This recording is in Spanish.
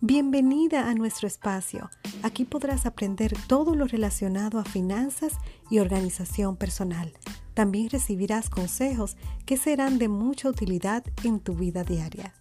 Bienvenida a nuestro espacio. Aquí podrás aprender todo lo relacionado a finanzas y organización personal. También recibirás consejos que serán de mucha utilidad en tu vida diaria.